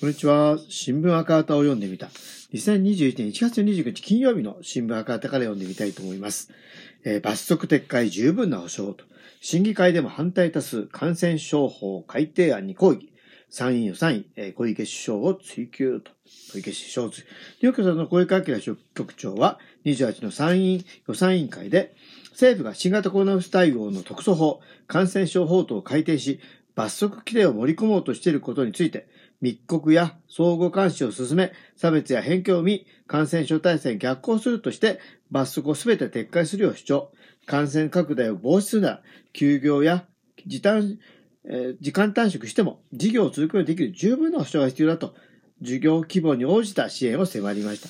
こんにちは。新聞赤旗を読んでみた。2021年1月29日金曜日の新聞赤旗から読んでみたいと思います。えー、罰則撤回十分な保障と。審議会でも反対多数、感染症法改定案に抗議。参院予算委、えー、小池首相を追及と。小池首相を追及。両居さんの小池晃局長は28の参院予算委員会で、政府が新型コロナウイルス対応の特措法、感染症法等を改定し、罰則規定を盛り込もうとしていることについて、密告や相互監視を進め、差別や偏見を見、感染症対策に逆行するとして、罰則をすべて撤回するよう主張。感染拡大を防止するなら、休業や時短、えー、時間短縮しても、事業を続くことができる十分な保障が必要だと、事業規模に応じた支援を迫りました。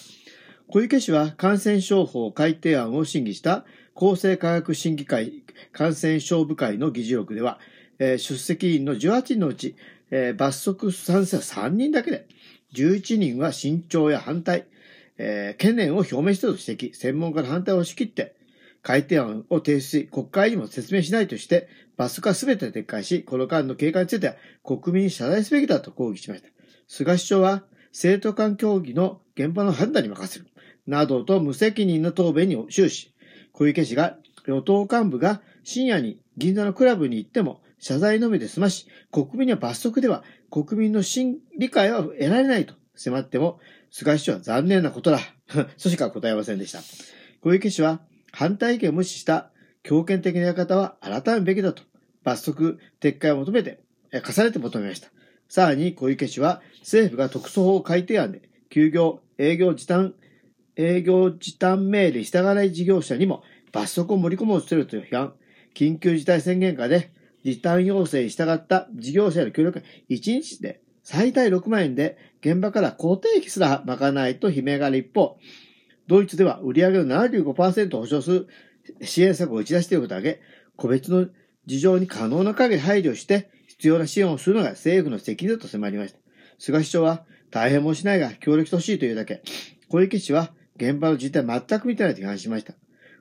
小池氏は感染症法改定案を審議した厚生科学審議会感染症部会の議事録では、えー、出席員の18人のうち、えー、罰則賛成は3人だけで、11人は慎重や反対、えー、懸念を表明したと指摘、専門家の反対を押し切って、改定案を提出し、国会にも説明しないとして、罰則は全て撤回し、この間の経過については国民に謝罪すべきだと抗議しました。菅首相は、政党間協議の現場の判断に任せる、などと無責任の答弁に終始、小池氏が与党幹部が深夜に銀座のクラブに行っても謝罪のみで済まし、国民には罰則では国民の真理解は得られないと迫っても、菅首相は残念なことだ。そしか答えませんでした。小池氏は反対意見を無視した強権的なやり方は改めるべきだと罰則撤回を求めて、重ねて求めました。さらに小池氏は政府が特措法改定案で休業、営業時短、営業時短命令に従わない事業者にも罰則を盛り込もうとしてるという批判。緊急事態宣言下で時短要請に従った事業者への協力が1日で最大6万円で現場から固定費すら賄ないと悲鳴がある一方、ドイツでは売上の75%を保証する支援策を打ち出していることを挙げ、個別の事情に可能な限り配慮して必要な支援をするのが政府の責任だと迫りました。菅首相は大変申しないが協力してほしいというだけ。小池氏は現場の実態全く見てないと批判しました。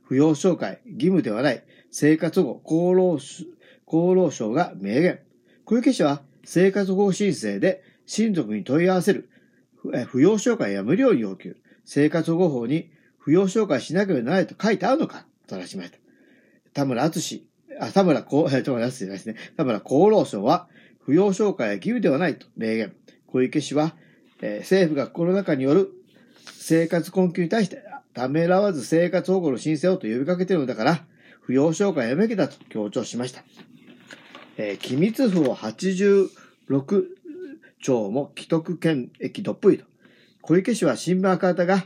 扶養紹介、義務ではない、生活保護、厚労厚労省が明言。小池氏は生活保護申請で親族に問い合わせる、扶養紹介や無料要求、生活保護法に扶養紹介しなければならないと書いてあるのかと話しました。田村敦あ、田村厚、え田村敦じゃないですね。田村厚労省は、扶養紹介は義務ではないと明言。小池氏は、えー、政府がコロナ禍による生活困窮に対してためらわず生活保護の申請をと呼びかけているのだから、扶養紹介やめきだと強調しました。えー、機密符を86兆も既得権益どっぷりと。小池氏は新聞赤旗が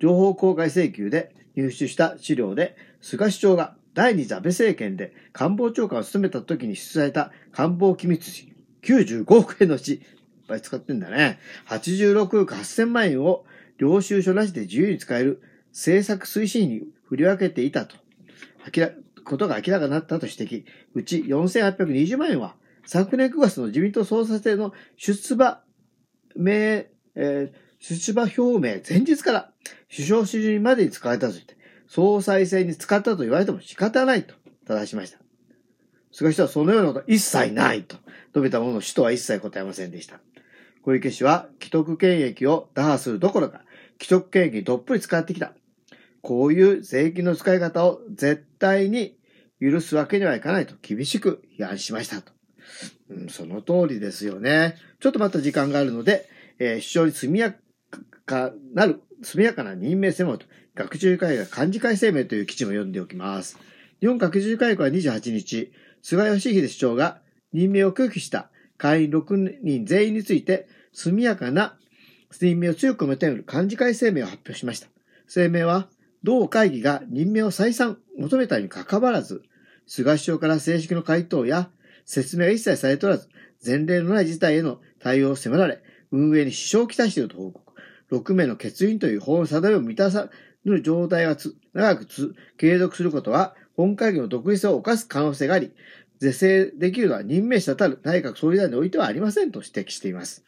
情報公開請求で入手した資料で、菅首相が第二次安倍政権で官房長官を務めた時に出された官房機密費95億円のうち、いっぱい使ってんだね。86億8000万円を領収書なしで自由に使える政策推進に振り分けていたと。明らことが明らかになったと指摘。うち4820万円は、昨年9月の自民党総裁選の出馬名、えー、出馬表明前日から首相主任までに使われたと言って、総裁選に使ったと言われても仕方ないと正しました。菅首相はそのようなこと一切ないと述べたものの首都は一切答えませんでした。小池氏は既得権益を打破するどころか、既得権益にどっぷり使ってきた。こういう税金の使い方を絶対に許すわけにはいかないと厳しく批判しましたと。うん、その通りですよね。ちょっとまた時間があるので、えー、首相に速やかなる、速やかな任命専門と、学習会が幹事会声明という記事も読んでおきます。日本学習会は28日、菅義偉首相が任命を拒否した会員6人全員について、速やかな任命を強く求める幹事会声明を発表しました。声明は、同会議が任命を再三求めたに関わらず、菅首相から正式の回答や説明が一切されておらず、前例のない事態への対応を迫られ、運営に支障をきたしていると報告。6名の欠員という法の定めを満たさぬ状態が長く継続することは、本会議の独立性を犯す可能性があり、是正できるのは任命者たる内閣総理大臣においてはありませんと指摘しています。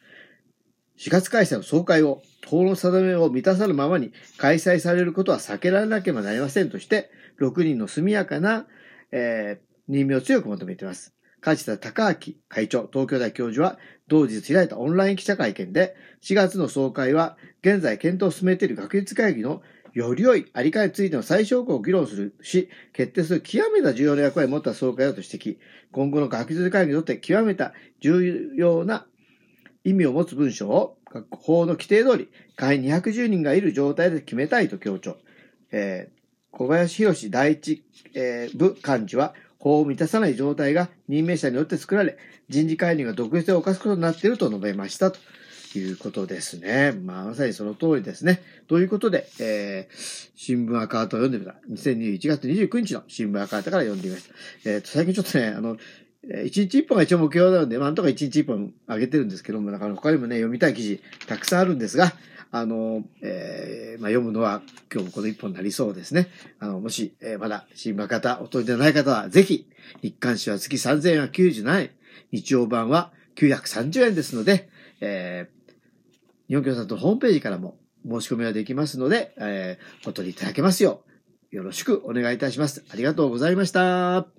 4月開催の総会を法の定めを満たさぬままに開催されることは避けられなければなりませんとして、6人の速やかな、えー、任命を強く求めています。梶田隆明会長、東京大教授は、同日開いたオンライン記者会見で、4月の総会は、現在検討を進めている学術会議のより良いあり方についての最小項を議論するし、決定する極めた重要な役割を持った総会だと指摘。今後の学術会議にとって極めた重要な意味を持つ文章を法の規定通り、会員210人がいる状態で決めたいと強調。えー、小林博第一、えー、部幹事は、法を満たさない状態が任命者によって作られ、人事介入が独立性を犯すことになっていると述べましたと。いうことですね。まあ、まさにその通りですね。ということで、えー、新聞赤旗を読んでみた。2021月29日の新聞赤旗から読んでみました。えっ、ー、と、最近ちょっとね、あの、一日一本が一応目標なので、なんとか一日一本上げてるんですけども、だから他にもね、読みたい記事たくさんあるんですが、あの、えー、まあ、読むのは今日もこの一本になりそうですね。あの、もし、えー、まだ新聞方お取りでない方は、ぜひ、日刊誌は月3097円、日曜版は930円ですので、えー、日本共産党ホームページからも申し込みができますので、えー、お取りいただけますよう、よろしくお願いいたします。ありがとうございました。